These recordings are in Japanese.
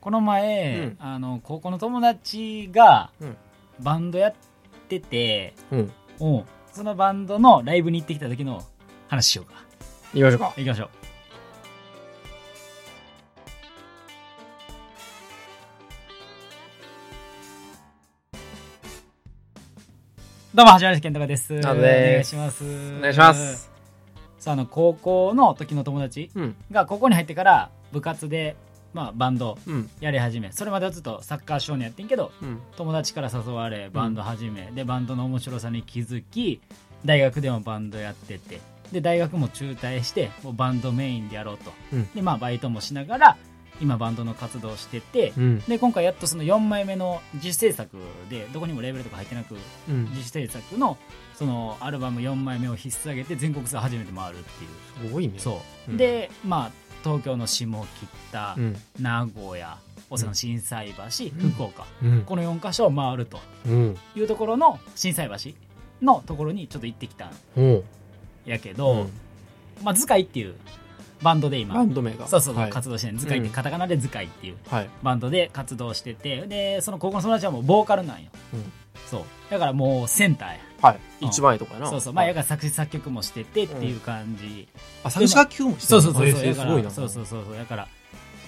この前、うんあの高校の友達がうんバンドやってて、うん。うんそのバンドのライブに行ってきた時の話しようか行きましょうか。行きましょうどうも、はじめまして、健太郎です。お願いします。お願いします。さあ、あの、高校の時の友達うん。が高校に入ってから部活で、まあ、バンドうん。やり始め、それまではずっとサッカー少年やってんけど、うん。友達から誘われバンド始め、でバンドの面白さに気づき大学でもバンドやっててで大学も中退してもうバンドメインでやろうと、うんでまあバイトもしながら今バンドの活動をしてて、うん。で今回やっとその4枚目の自主制作でどこにもレーベルとか入ってなくうん。自主制作のそのアルバム4枚目を引っ提げて全国ツアー初めて回るっていうすごいね。そう、うんでまあ東京の下北、うん。名古屋大阪の心斎橋、うん福岡うん。この4カ所を回るとうん。いうところの心斎橋のところにちょっと行ってきたんうん。やけど、まあ、ズカイっていうバンドで今。バンド名が。そうそう、はい。活動してるズカイってカタカナでズカイっていうはい。バンドで活動しててでその高校の友達はもうボーカルなんよ、うん。そう。だからもうセンターや。はい。うん。一番いいとこやな。そうそう。まあはい。やから作詞作曲もしててっていう感じ、あ、作詞楽曲もしてそうそうそうへそう。そうそうそうそう。だから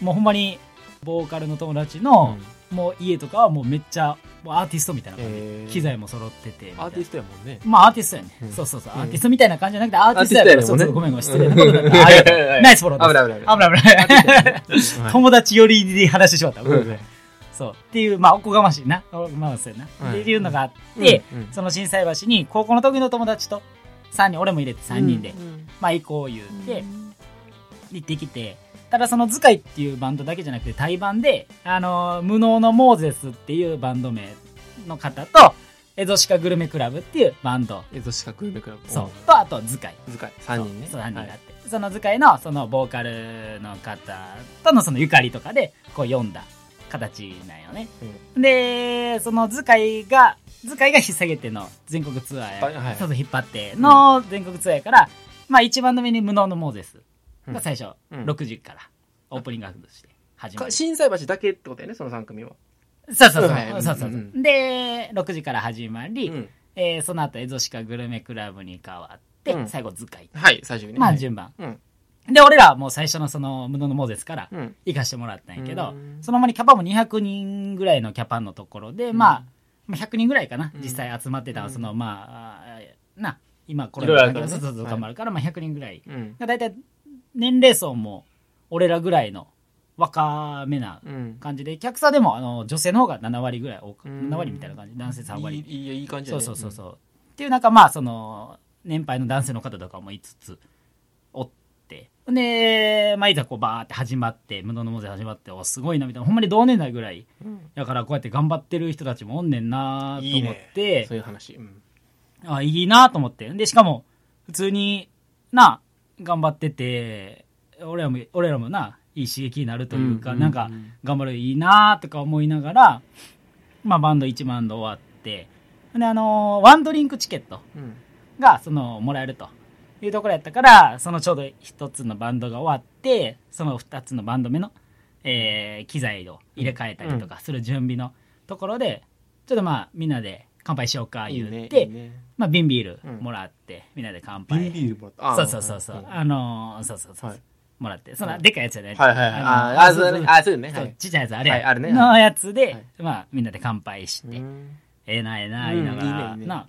もうほんまにボーカルの友達の、もう家とかはもうめっちゃもうアーティストみたいな感じ、えー。機材も揃っててアーティストやもんね。まあアーティストやね、うん。そうそうそう、うん。アーティストみたいな感じじゃなくてアーティストやからそうそうごめんごめん失礼。なうん。ことだったありがとうナイスフォローです。危ない危ない 友達寄りに話してしまった、うん。そう。っていうまあおこがましいな。おまあそうやな、はいっていうのがあって、うん。うん。その心斎橋に高校の時の友達と3人俺も入れて3人で、うん。まあ行こう言うて、行ってきてただそのズカイっていうバンドだけじゃなくて対バンで、あのー無能のモーゼスっていうバンド名の方とエゾシカグルメクラブっていうバンド。エゾシカグルメクラブ。そう。とあとズカイ。図解。三人ね。そう3人があはいって、その図解のそのボーカルの方とのそのゆかりとかでこう読んだ形なんよね、でその図解が図解が引っ提げての全国ツアーや、はい引っ張っての全国ツアーやから、まあ一番の目に無能のモーゼスが最初うん。6時からオープニングアクトとして始まる、か心斎橋だけってことやね、その三組は。そうそうそう、はいそうそうそう、うん。うで6時から始まり、うん。えーその後エゾシカグルメクラブに変わって、うん。最後図解。はい、最初にね。はい。まあ順番、うん。で、俺らはもう最初のその、無能のモーゼスからうん。行かしてもらったんやけど、うん。そのままにキャパも200人ぐらいのキャパのところで、まあ、まあ100人ぐらいかな、うん。実際集まってた、うん。その、まあ、あな、今これいろいろあるからね。そうそうそう、はい頑張るから、まあ100人ぐらい。うん。だいたい年齢層も、俺らぐらいの若めなうん。感じで、客差でも、あの、女性の方が7割ぐらい多く、うん7割みたいな感じ、男性3割。いい、いい感じそうやねそうそうそう。っていう中、まあ、その、年配の男性の方とかも5つおって、で、まあ、いざこうバーって始まって、無能のモゼ始まって、お、すごいな、みたいな、ほんまに同年代ぐらい。うん。だから、こうやって頑張ってる人たちもおんねんなと思っいいね。て、そういう話。うん。あ、いいなと思って。で、しかも、普通にな、頑張ってて、俺らも、俺らもな、いい刺激になるというか、うんなんかうん、頑張るいいなとか思いながら、まあ、バンド1バンド終わって、で、あのーワンドリンクチケットうん。が、その、もらえるというところやったから、そのちょうど一つのバンドが終わって、その二つのバンド目の、えー機材を入れ替えたりとかする準備のところで、ちょっとまあ、みんなで乾杯しようか。言って、いいねまあ、瓶ビールうんもらって、みんなで乾瓶杯。ビールもらった。あそうそうそうそう。んあのーそうそうそう。はいもらって。その、はいでっかいやつやね。はいはいはい。ああ、そうだね。あ、そうだね。はい。そうちっちゃいやつあれあるねのやつで、はいまあ、みんなで乾杯して、うんええなええなうん言いながら、な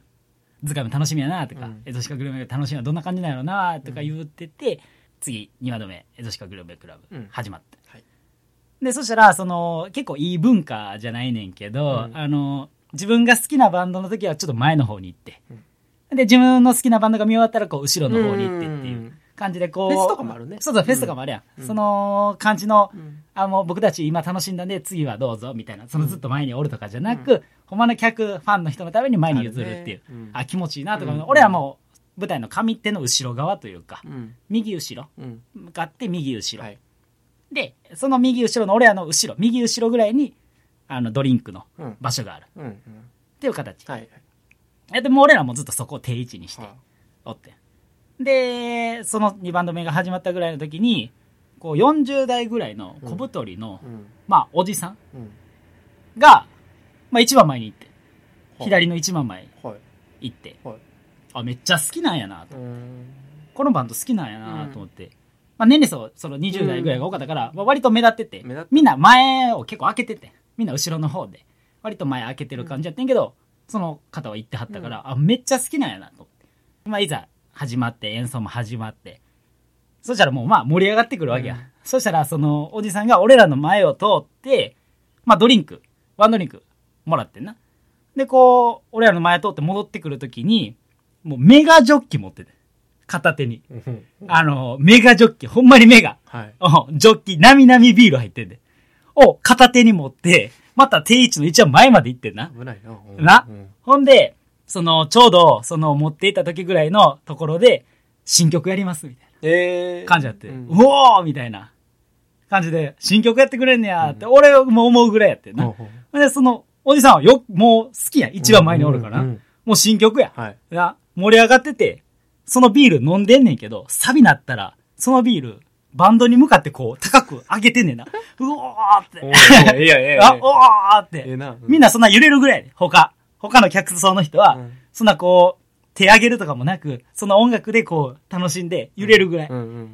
図鑑も楽しみやなとか、うんエゾシカグルメが楽しみはどんな感じなんやろなとか言ってて、次2話度目エゾシカグルメクラブうん始まって、はいでそしたらその結構いい文化じゃないねんけど、うんあの自分が好きなバンドの時はちょっと前の方に行って、で自分の好きなバンドが見終わったらこう後ろの方に行ってっていう感じでこう。フェスとかもあるね。そうそうフェスとかもあるやん、うん。その感じのうんあもう僕たち今楽しんだんで次はどうぞみたいな。そのずっと前におるとかじゃなく、ほんまの客ファンの人のために前に譲るっていうあ,、ね。うん気持ちいいなとか、う。ん。俺はもう舞台の上手の後ろ側というかうん。右後ろ。うん。向かって右後ろ、はい。でその右後ろの俺らの後ろ右後ろぐらいにあのドリンクのうん。場所がある。うんうん。っていう形、はいでもう俺らもずっとそこを定位置にしてはおってでその2バンド目が始まったぐらいの時にこう40代ぐらいの小太りの、うん。まあおじさんうん。が、まあ一番前に行って、はい。左の一番前はい。行って、はい。あ、めっちゃ好きなんやなと。うん。このバンド好きなんやなと思って。まあ年齢層、その20代ぐらいが多かったから、まあ、割と目立ってて。みんな前を結構開けてて、みんな後ろの方で、割と前開けてる感じやってんけど、その方は行ってはったから、あ、めっちゃ好きなんやなと思って。まあいざ始まって、演奏も始まって、そしたらもうまあ盛り上がってくるわけや。うんそしたらそのおじさんが俺らの前を通って、まあドリンク、ワンドリンクもらってんな。で、こう、俺らの前通って戻ってくるときに、もうメガジョッキ持ってて。片手に。うん。あの、メガジョッキ、ほんまにメガ。はい。うんジョッキ、なみなみビール入ってんで。を片手に持って、また定位置の一番前まで行ってんな。危ないな。うんなうんほんで、その、ちょうど、その、持っていた時ぐらいのところで、新曲やります、みたいえー。な感じやって。うんうおーみたいな感じで、新曲やってくれんねやって、俺も思うぐらいやってんな。ほうほうで、その、おじさんはよ、もう好きやん。一番前におるから。もう新曲や。はい。な、盛り上がってて、そのビール飲んでんねんけど、サビなったら、そのビール、バンドに向かってこう、高く上げてんねんな。うおーって。おーいやいやいや あ、おーって。ええな。みんなそんな揺れるぐらいやで、他。他の客層の人は、うんそんなこう、手上げるとかもなく、その音楽でこう、楽しんで揺れるぐらい。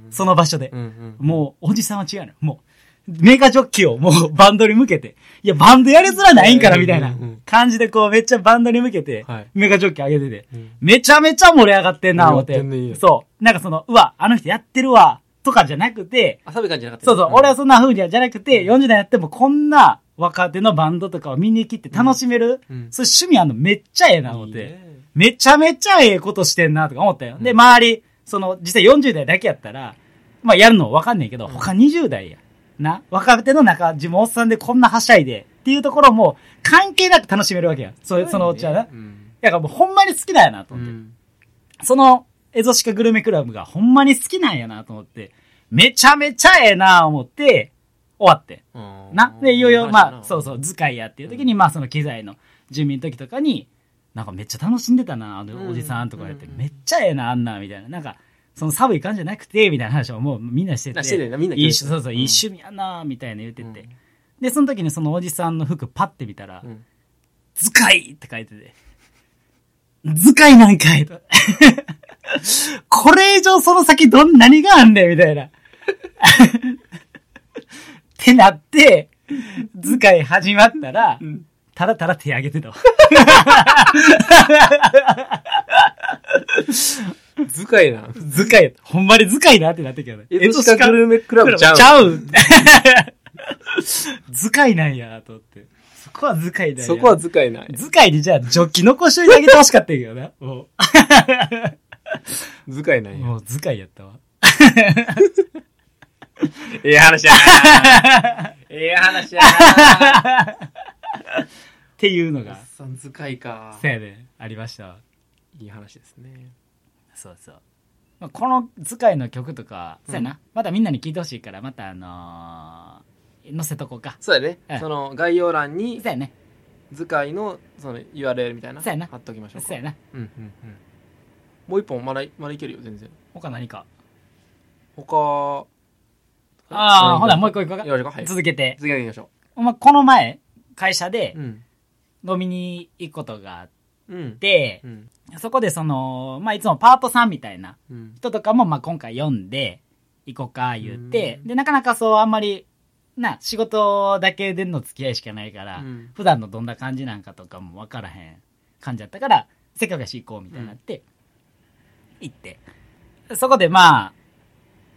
その場所で。もう、おじさんは違うのよ。もう、メガジョッキをもうバンドに向けて、いや、バンドやりづらないんから、みたいな感じでこう、めっちゃバンドに向けてはい、メガジョッキ上げててうん、めちゃめちゃ盛り上がってんな、思ってそう。なんかその、うわ、あの人やってるわ、とかじゃなくて、遊び感じゃなかったそうそう、俺はそんな風にはじゃなくて、40代やってもこんな若手のバンドとかを見に来て楽しめる、うんそういう趣味あんのめっちゃええな、思って。めちゃめちゃええことしてんな、とか思ったよ。で、周り、その、実際40代だけやったら、まあやるのわかんないけど、他20代や。な、若手の中、自分おっさんでこんなはしゃいで、っていうところも、関係なく楽しめるわけや。そそのうちはな。うん。だからもうほんまに好きなんやな、と思って。うん。その、エゾシカグルメクラブがほんまに好きなんやな、と思って、めちゃめちゃええな、思って、終わって。うんな。で、いよいよ、まあ、そうう。そう、使いやっていう時に、まあ、その機材の準備の時とかに、なんかめっちゃ楽しんでたな、あのおじさんとか言って、うんめっちゃええな、あんな、みたいな。なんか、その寒い感じじゃなくて、みたいな話をもうみんなしてて。あしてみんないい趣そうそう、うんいい趣味やな、みたいな言ってて。うんで、その時にそのおじさんの服パッて見たら、うん図解って書いてて。図解なんかいと。これ以上その先どん、何があんねんみたいな。ってなって、図解始まったら、ただただ手上げてたわ。図解な。図解、ほんまに図解なってなってけどね。エゾシカグルメクラブちゃう。ちゃう。図解なんや、と思って。そこは図解だよ。そこは図解ない。図解にじゃあ、ジョッキ残しといてあげてほしかったけどな。もう、図解ないや。もう図解やったわ。ええ話やな。ええ話やな。っていうのが、さん図解か。せやで、ありましたわ。いい話ですね。そうそう。まあ、この図解の曲とか、うんそうやな。またみんなに聞いてほしいから、またあのー載せとこうか。そうやねうん。その概要欄にそうやね。図解のその URL みたいなそうやな貼っときましょうか。そうやな。うんうんうん。もう一本まだまだいけるよ全然。他何か？他。ああ、うんほな、もう一個行こうか。よろしくはい。続けて。次行きましょまあ、この前、会社でう。うん。飲みに行くことがあっうん。てう、ん。そこでその、まあ、いつもパートさんみたいなうん。人とかも、まあ、今回読んで、行こうか、言って、うんで、なかなかそう、あんまり、な、仕事だけでの付き合いしかないから、うん。普段のどんな感じなんかとかも分からへん感じだったから、せっかくやし行こうみたいになって、行って。そこでまあ、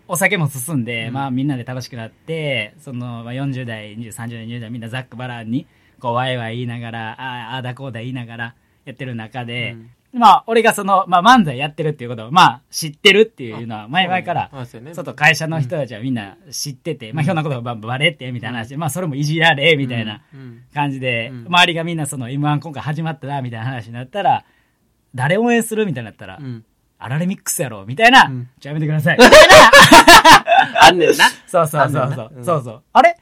お酒も進んで、うん。まあみんなで楽しくなって、その、まあ、40代、20、30代、20代みんなざっくばらんに、こう、ワイワイ言いながら、ああだこうだ言いながらやってる中で、まあ、俺がその、まあ漫才やってるっていうことを、まあ知ってるっていうのは前々から、外会社の人たちはみんな知ってて、まあひょんなことがババレってみたいな話。で、まあそれもいじられ、みたいなうん。感じで、うん。周りがみんなその M1 今回始まったな、みたいな話になったら、誰応援するみたいになったら、うん。アラレミックスやろ、みたいな、うん。じゃあやめてください。あんねんな。そうそうそうそう。そうそう。あれ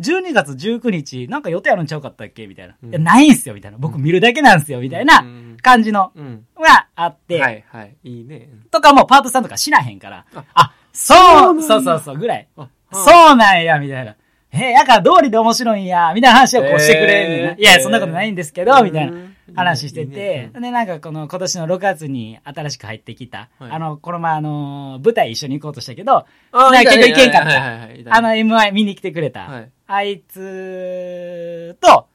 ?12 月19日、なんか予定あるんちゃうかったっけ？みたいな。うん。いや、ないんすよ、みたいな。僕見るだけなんすよ、みたいなうん。感じの、うんがあって、はいはい。いいね。とかもうパートさんとか知らへんから、あ。あ、そうそうそうそうぐらい。あそうなんや、みたいな。え、やから通りで面白いんや、みたいな話をこうしてくれんねんな。えー。いや、そんなことないんですけど、みたいなうん。話してて、で、なんかこの今年の6月に新しく入ってきた、はい。あの、この前あの、舞台一緒に行こうとしたけど、結局行けんかった。あの MI 見に来てくれた、はいあいつと、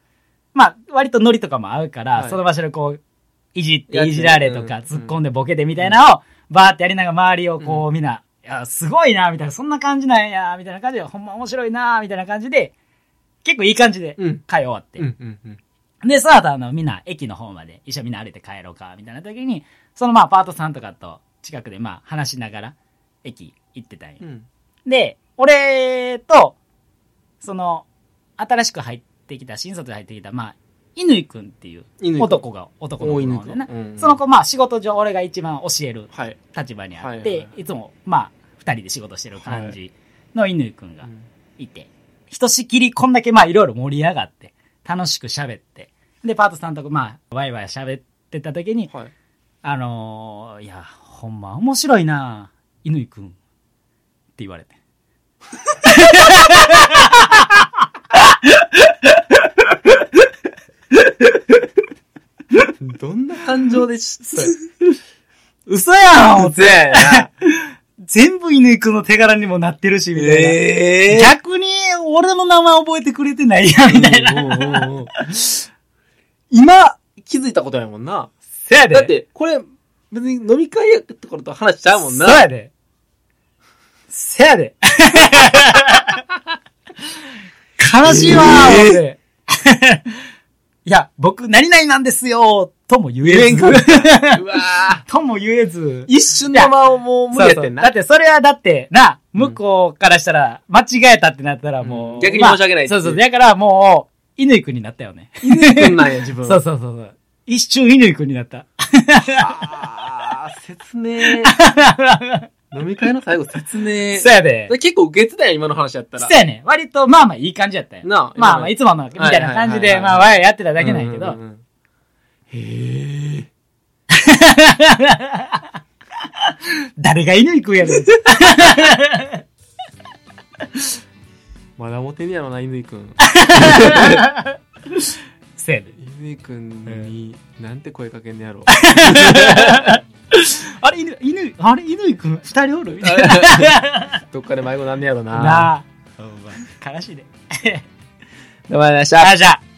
まあ、割とノリとかも合うから、はいその場所でこう、いじって、いじられとか、うん突っ込んでボケてみたいなのを、バーってやりながら周りをこう、みんな、いや、すごいな、みたいな、そんな感じなんや、みたいな感じで、ほんま面白いな、みたいな感じで、結構いい感じでうん、会終わって。で、その後あの、みんな駅の方まで一緒にみんな歩いて帰ろうか、みたいな時に、そのまあ、パートさんとかと近くでまあ、話しながら、駅行ってたんよ。うん。で、俺と、その、新しく入ってきた、新卒で入ってきた、まあ、乾くんっていう男が、男の子なのでな。その子、まあ、仕事上俺が一番教えるはい。立場にあって、いつも、まあ、二人で仕事してる感じの乾くんがうんいて、ひとしきりこんだけまあ、いろいろ盛り上がって、楽しく喋って、で、パートさんとこ、まあ、ワイワイ喋ってた時に、はい。あのーいや、ほんま面白いな乾くん。って言われて。どんな感情で知った？嘘やん思ってせやな。全部乾くんの手柄にもなってるし、みたいな。ええ逆に、俺の名前覚えてくれてないやん、みたいな。な。今、気づいたことやもんな。せやで。だっ、て、これ、別に飲み会やところと話しちゃうもんな。そうやで。せやで。悲しいわ、えー思っていや、僕、何々なんですよ、とも言えず。うわーとも言えず。一瞬の間をもう無理やってんな。だってそれはだって、な、向こうからしたら、間違えたってなったらもう。うん逆に申し訳ないまあそうそう。だからもう、乾くんになったよね。犬くんなんや、自分。そうそうそうそう。一瞬乾くんになった。あー、説明。飲み会の最後説明。そうやで。結構受けてたやん、今の話やったら。そうやね。割と、まあまあいい感じやったよ。なあまあまあ、いつもの、みたいな感じで、まあ、わややってただけなんやけど。へえ。誰が乾くんやねん。まだモテんねやろな、犬くん。そうやで。犬くんに、なんて声かけんねやろ。あれ、犬、犬、あれ、乾くん二人おる？みたいな。どっかで迷子なんねやろな。なあ。悲しいで。どうもありがとうございました。